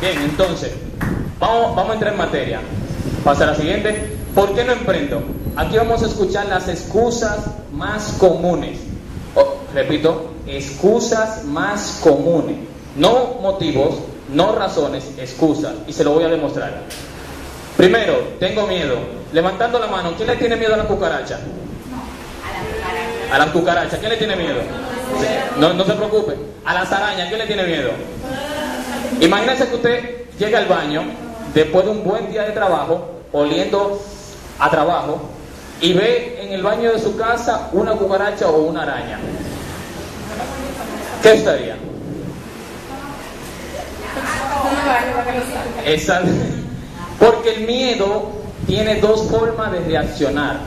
Bien, entonces, vamos, vamos a entrar en materia. Pasa a la siguiente. ¿Por qué no emprendo? Aquí vamos a escuchar las excusas más comunes. Oh, repito, excusas más comunes. No motivos, no razones, excusas. Y se lo voy a demostrar. Primero, tengo miedo. Levantando la mano, ¿quién le tiene miedo a la cucaracha? A la cucaracha, ¿quién le tiene miedo? No, no se preocupe. A las arañas, ¿quién le tiene miedo? Imagínese que usted llega al baño después de un buen día de trabajo, oliendo a trabajo, y ve en el baño de su casa una cucaracha o una araña. ¿Qué estaría? Exacto. Porque el miedo tiene dos formas de reaccionar.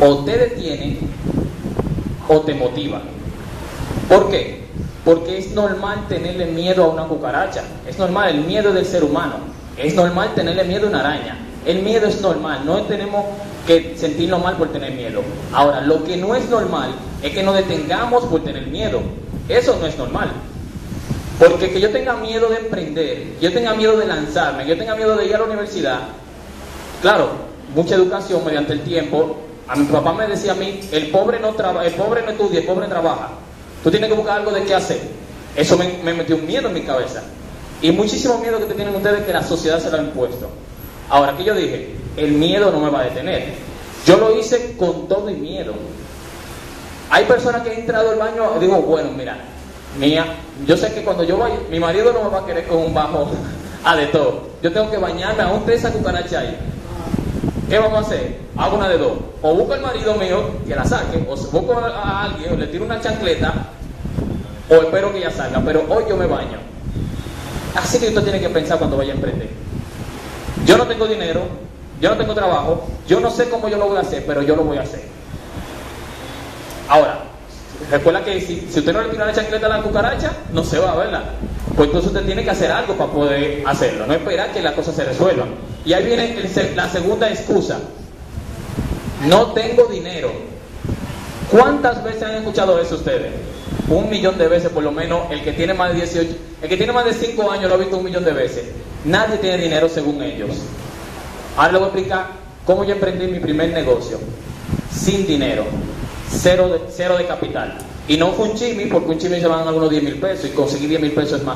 O te detiene o te motiva. ¿Por qué? Porque es normal tenerle miedo a una cucaracha. Es normal, el miedo del ser humano. Es normal tenerle miedo a una araña. El miedo es normal, no tenemos que sentirnos mal por tener miedo. Ahora, lo que no es normal es que nos detengamos por tener miedo. Eso no es normal. Porque que yo tenga miedo de emprender, que yo tenga miedo de lanzarme, que yo tenga miedo de ir a la universidad, claro, mucha educación mediante el tiempo. A mi papá me decía a mí, el pobre no trabaja, el pobre no estudia, el pobre trabaja. Tú tienes que buscar algo de qué hacer. Eso me, me metió un miedo en mi cabeza. Y muchísimo miedo que tienen ustedes que la sociedad se lo ha impuesto. Ahora, que yo dije, el miedo no me va a detener. Yo lo hice con todo y miedo. Hay personas que han entrado al baño, digo, bueno, mira, mía, yo sé que cuando yo vaya, mi marido no me va a querer con un bajo a de todo. Yo tengo que bañarme a un esa cucaracha ahí. ¿Qué vamos a hacer? Hago una de dos. O busco al marido mío que la saque, o busco a alguien, o le tiro una chancleta, o espero que ella salga. Pero hoy yo me baño. Así que usted tiene que pensar cuando vaya a emprender. Yo no tengo dinero, yo no tengo trabajo, yo no sé cómo yo lo voy a hacer, pero yo lo voy a hacer. Ahora, recuerda que si, usted no le tira la chancleta a la cucaracha, no se va, ¿verdad? Pues entonces usted tiene que hacer algo para poder hacerlo, no esperar que las cosas se resuelvan. Y ahí viene la segunda excusa. No tengo dinero. ¿Cuántas veces han escuchado eso ustedes? Un millón de veces por lo menos, el que tiene más de 18, el que tiene más de 5 años lo ha visto un millón de veces. Nadie tiene dinero según ellos. Ahora les voy a explicar cómo yo emprendí mi primer negocio. Sin dinero. Cero de, cero de capital. Y no fue un chimi, porque un chimi se van algunos 10 mil pesos y conseguir 10 mil pesos es más.